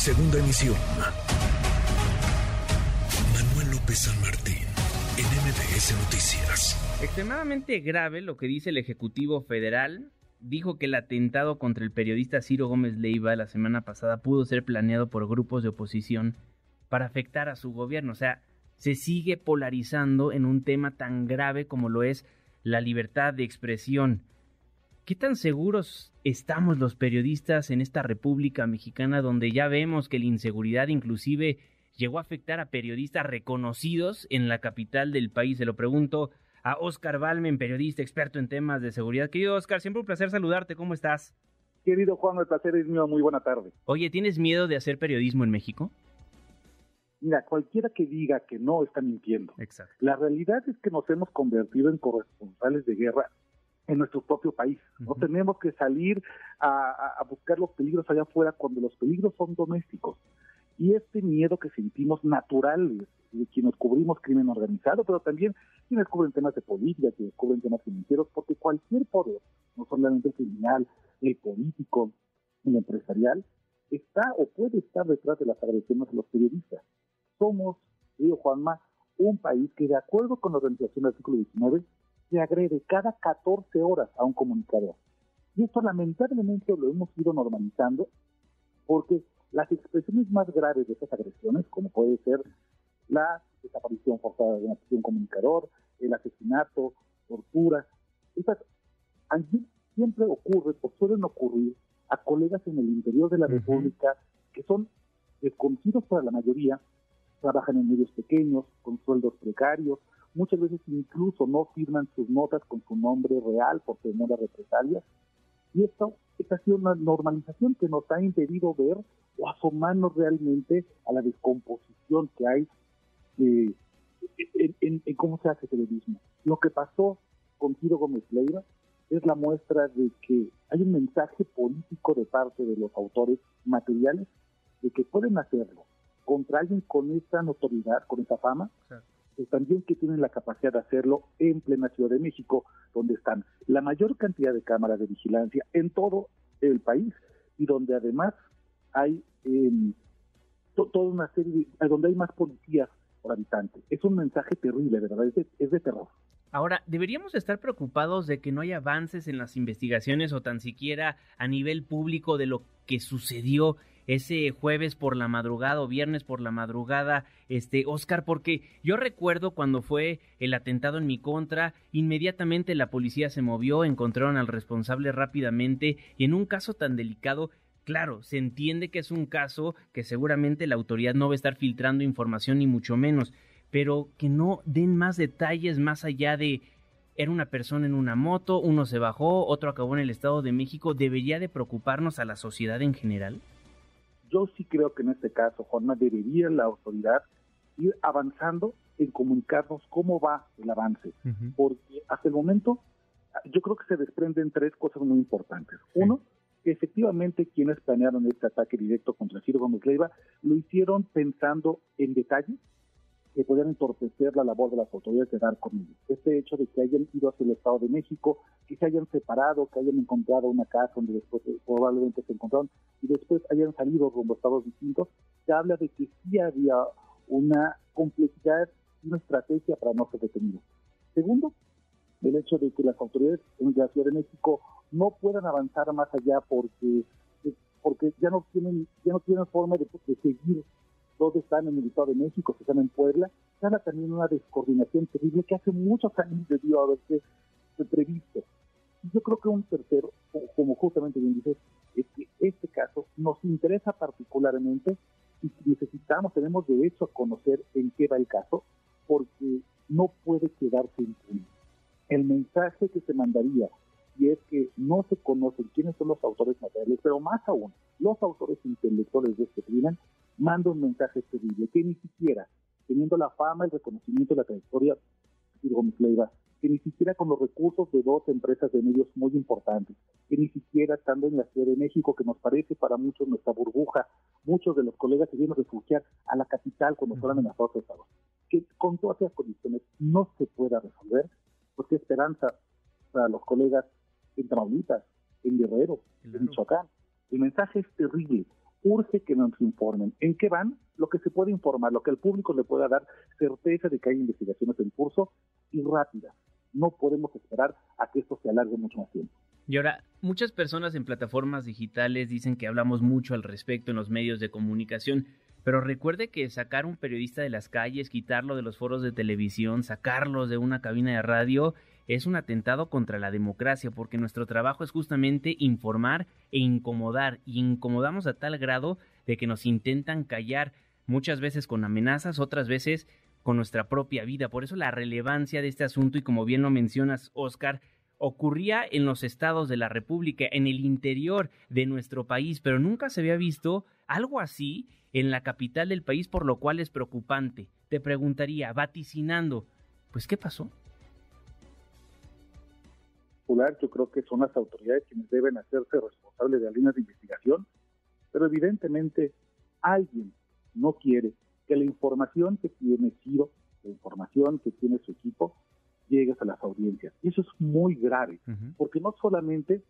Segunda emisión. Manuel López San Martín, en MBS Noticias. Extremadamente grave lo que dice el Ejecutivo Federal. Dijo que el atentado contra el periodista Ciro Gómez Leiva la semana pasada pudo ser planeado por grupos de oposición para afectar a su gobierno. O sea, se sigue polarizando en un tema tan grave como lo es la libertad de expresión. ¿Qué tan seguros estamos los periodistas en esta República Mexicana donde ya vemos que la inseguridad inclusive llegó a afectar a periodistas reconocidos en la capital del país? Se lo pregunto a Oscar Balmen, periodista experto en temas de seguridad. Querido Oscar, siempre un placer saludarte. ¿Cómo estás? Querido Juan, el placer es mío. Muy buena tarde. Oye, ¿tienes miedo de hacer periodismo en México? Mira, cualquiera que diga que no está mintiendo. Exacto. La realidad es que nos hemos convertido en corresponsales de guerra en nuestro propio país. No tenemos que salir a, buscar los peligros allá afuera cuando los peligros son domésticos. Y este miedo que sentimos natural de quienes cubrimos crimen organizado, pero también quienes cubren temas de política, quienes cubren temas financieros, porque cualquier poder, no solamente el criminal, el político, el empresarial, está o puede estar detrás de las agresiones de los periodistas somos, digo Juanma, un país que de acuerdo con la organización del artículo 19 se agrede cada 14 horas a un comunicador. Y esto lamentablemente lo hemos ido normalizando porque las expresiones más graves de estas agresiones, como puede ser la desaparición forzada de un comunicador, el asesinato, tortura, estas siempre ocurren o suelen ocurrir a colegas en el interior de la República que son desconocidos para la mayoría, trabajan en medios pequeños, con sueldos precarios, muchas veces incluso no firman sus notas con su nombre real por temor a represalias. Y esto, esta ha sido una normalización que nos ha impedido ver o asomarnos realmente a la descomposición que hay eh, en, cómo se hace periodismo. Lo que pasó con Ciro Gómez Leiva es la muestra de que hay un mensaje político de parte de los autores materiales de que pueden hacerlo, contra alguien con esa notoriedad, con esa fama, pues también que tienen la capacidad de hacerlo en plena Ciudad de México, donde están la mayor cantidad de cámaras de vigilancia en todo el país y donde además hay eh, toda una serie, de, donde hay más policías por habitante. Es un mensaje terrible, verdad, es de, es de terror. Ahora, ¿deberíamos estar preocupados de que no haya avances en las investigaciones o tan siquiera a nivel público de lo que sucedió ese jueves por la madrugada o viernes por la madrugada, este Oscar, porque yo recuerdo cuando fue el atentado en mi contra, inmediatamente la policía se movió, encontraron al responsable rápidamente y en un caso tan delicado Claro, se entiende que es un caso que seguramente la autoridad no va a estar filtrando información ni mucho menos, pero que no den más detalles más allá de era una persona en una moto, uno se bajó, otro acabó en el Estado de México, ¿debería de preocuparnos a la sociedad en general? Yo sí creo que en este caso, Juanma, debería la autoridad ir avanzando en comunicarnos cómo va el avance, porque hasta el momento yo creo que se desprenden tres cosas muy importantes. Uno, que efectivamente quienes planearon este ataque directo contra Ciro Gómez Leiva lo hicieron pensando en detalle que podían entorpecer la labor de las autoridades de dar con ellos. Este hecho de que hayan ido hacia el Estado de México, que se hayan separado, que hayan encontrado una casa donde después eh, probablemente se encontraron y después hayan salido rumbo a estados distintos, se habla de que sí había una complejidad y una estrategia para no ser detenidos. Segundo, el hecho de que las autoridades de la Ciudad de México no puedan avanzar más allá porque porque ya no tienen ya no tienen forma de seguir dos están en el Estado de México, que están en Puebla, se habla también una descoordinación terrible que hace muchos años debió haberse previsto. Yo creo que un tercero, como justamente bien dices, es que este caso nos interesa particularmente y necesitamos, tenemos derecho a conocer en qué va el caso, porque no puede quedarse impune. El mensaje que se mandaría y es que no se conocen quiénes son los autores materiales, pero más aún, los autores intelectuales de este crimen, manda un mensaje terrible, que ni siquiera, teniendo la fama, el reconocimiento, la trayectoria de Gómez Leiva, que ni siquiera con los recursos de dos empresas de medios muy importantes, que ni siquiera estando en la Ciudad de México, que nos parece para muchos nuestra burbuja, muchos de los colegas se vienen a refugiar a la capital cuando fueron amenazados estados, que con todas esas condiciones no se pueda resolver, porque esperanza para los colegas en Tamaulipas, en Guerrero, en Michoacán. El mensaje es terrible urge que nos informen. ¿En qué van? Lo que se puede informar, lo que el público le pueda dar certeza de que hay investigaciones en curso y rápidas. No podemos esperar a que esto se alargue mucho más tiempo. Y ahora, muchas personas en plataformas digitales dicen que hablamos mucho al respecto en los medios de comunicación, pero recuerde que sacar un periodista de las calles, quitarlo de los foros de televisión, sacarlos de una cabina de radio, es un atentado contra la democracia, porque nuestro trabajo es justamente informar e incomodar, y incomodamos a tal grado de que nos intentan callar, muchas veces con amenazas, otras veces con nuestra propia vida. Por eso la relevancia de este asunto, y como bien lo mencionas, Oscar, ocurría en los estados de la República, en el interior de nuestro país, pero nunca se había visto algo así en la capital del país, por lo cual es preocupante. Te preguntaría, vaticinando, pues ¿qué pasó? Yo creo que son las autoridades quienes deben hacerse responsables de las líneas de investigación, pero evidentemente alguien no quiere que la información que tiene Ciro, la información que tiene su equipo, llegue a las audiencias. Y eso es muy grave, porque no solamente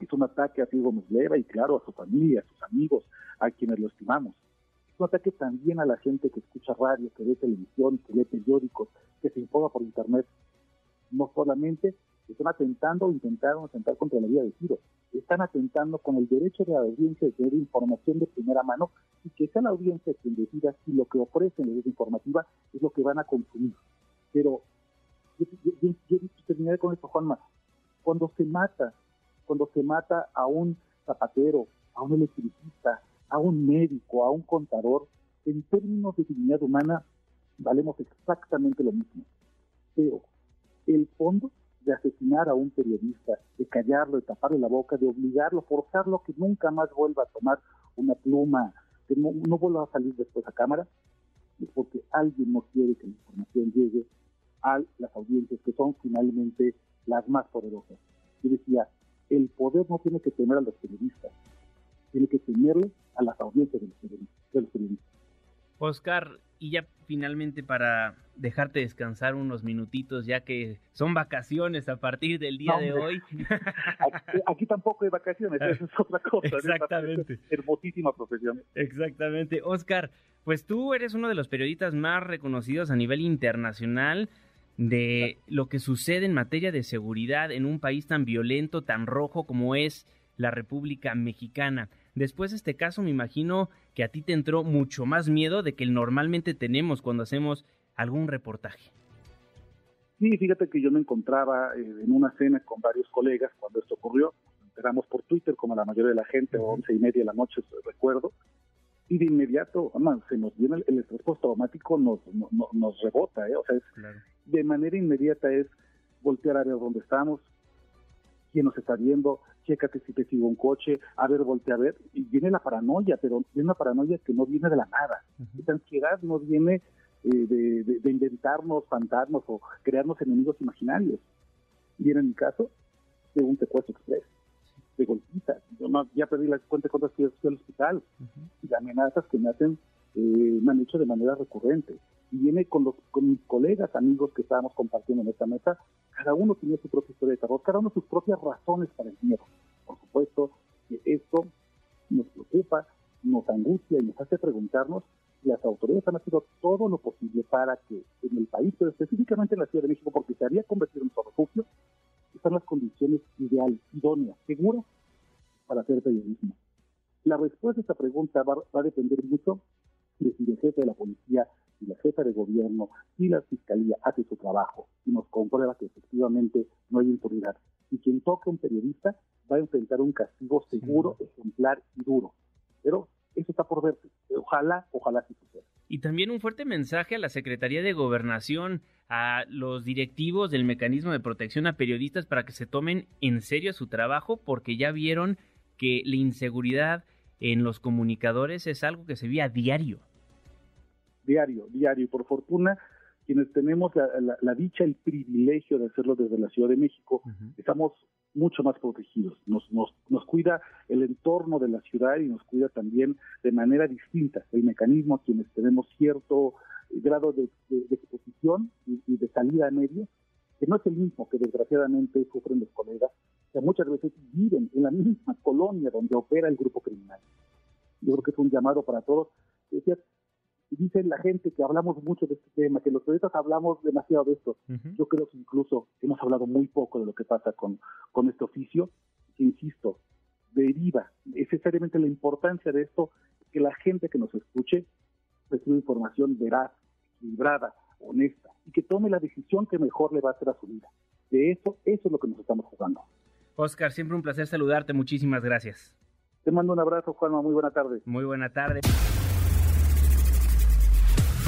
es un ataque a Ciro Gómez y claro, a su familia, a sus amigos, a quienes lo estimamos, es un ataque también a la gente que escucha radio, que ve televisión, que lee periódicos, que se informa por internet. No solamente están atentando o intentaron atentar contra la vida de tiro. Están atentando con el derecho de la audiencia de tener información de primera mano y que sea la audiencia quien decida si lo que ofrecen en la informativa es lo que van a consumir. Pero yo, terminaré con esto, Juanma. Cuando se mata, cuando se mata a un zapatero, a un electricista, a un médico, a un contador, en términos de dignidad humana, valemos exactamente lo mismo. Pero el fondo de asesinar a un periodista, de callarlo, de taparle la boca, de obligarlo, forzarlo que nunca más vuelva a tomar una pluma, que no, vuelva a salir después a cámara, es porque alguien no quiere que la información llegue a las audiencias que son finalmente las más poderosas. Yo decía, el poder no tiene que temer a los periodistas, tiene que temerle a las audiencias de los periodistas. Oscar, y ya finalmente para dejarte descansar unos minutitos, ya que son vacaciones a partir del día de hoy. Aquí, tampoco hay vacaciones, eso es otra cosa. Exactamente. hermosísima profesión. Exactamente. Oscar, pues tú eres uno de los periodistas más reconocidos a nivel internacional de lo que sucede en materia de seguridad en un país tan violento, tan rojo como es la República Mexicana. Después de este caso, me imagino que a ti te entró mucho más miedo de que normalmente tenemos cuando hacemos algún reportaje. Sí, fíjate que yo me encontraba eh, en una cena con varios colegas cuando esto ocurrió. Nos enteramos por Twitter, como la mayoría de la gente, o once y media de la noche, recuerdo. Y de inmediato, se nos viene el, estrés postraumático, nos, nos rebota, ¿eh? O sea, de manera inmediata es voltear a ver dónde estamos, quién nos está viendo, chécate si te sigo un coche, a ver, voltea a ver, y viene la paranoia, pero viene una paranoia que no viene de la nada. Esa ansiedad no viene eh, de, inventarnos fantasmas o crearnos enemigos imaginarios. Viene en mi caso de un secuestro express, de golpitas. Yo ya perdí la cuenta de cuántas fui al hospital y de amenazas que me hacen, eh, me han hecho de manera recurrente viene con, los, con mis colegas, amigos que estábamos compartiendo en esta mesa, cada uno tenía su propia historia de terror, cada uno sus propias razones para el miedo. Por supuesto que esto nos preocupa, nos angustia y nos hace preguntarnos las autoridades han hecho todo lo posible para que en el país, pero específicamente en la Ciudad de México, porque se había convertido en su refugio, están las condiciones ideales, idóneas, seguras para hacer periodismo. La respuesta a esta pregunta va, va a depender mucho de si el jefe de la policía jefa de gobierno y la fiscalía hace su trabajo y nos comprueba que efectivamente no hay impunidad, y quien toque a un periodista va a enfrentar un castigo seguro, ejemplar y duro. Pero eso está por verse. Ojalá, ojalá sí suceda. Y también un fuerte mensaje a la Secretaría de Gobernación, a los directivos del mecanismo de protección a periodistas para que se tomen en serio su trabajo, porque ya vieron que la inseguridad en los comunicadores es algo que se ve a diario diario, diario. Por fortuna, quienes tenemos la, dicha, el privilegio de hacerlo desde la Ciudad de México, estamos mucho más protegidos. Nos, nos, nos cuida el entorno de la ciudad y nos cuida también de manera distinta el mecanismo a quienes tenemos cierto grado de, exposición y, de salida a medios, que no es el mismo que desgraciadamente sufren los colegas, que muchas veces viven en la misma colonia donde opera el grupo criminal. yo creo que es un llamado para todos. Dice la gente que hablamos mucho de este tema, que los periodistas hablamos demasiado de esto. Yo creo que incluso hemos hablado muy poco de lo que pasa con, con este oficio, que insisto, deriva necesariamente la importancia de esto, que la gente que nos escuche reciba información veraz, equilibrada, honesta, y que tome la decisión que mejor le va a hacer a su vida. De eso, eso es lo que nos estamos jugando. Oscar, siempre un placer saludarte. Muchísimas gracias. Te mando un abrazo, Juanma. Muy buena tarde. Muy buena tarde.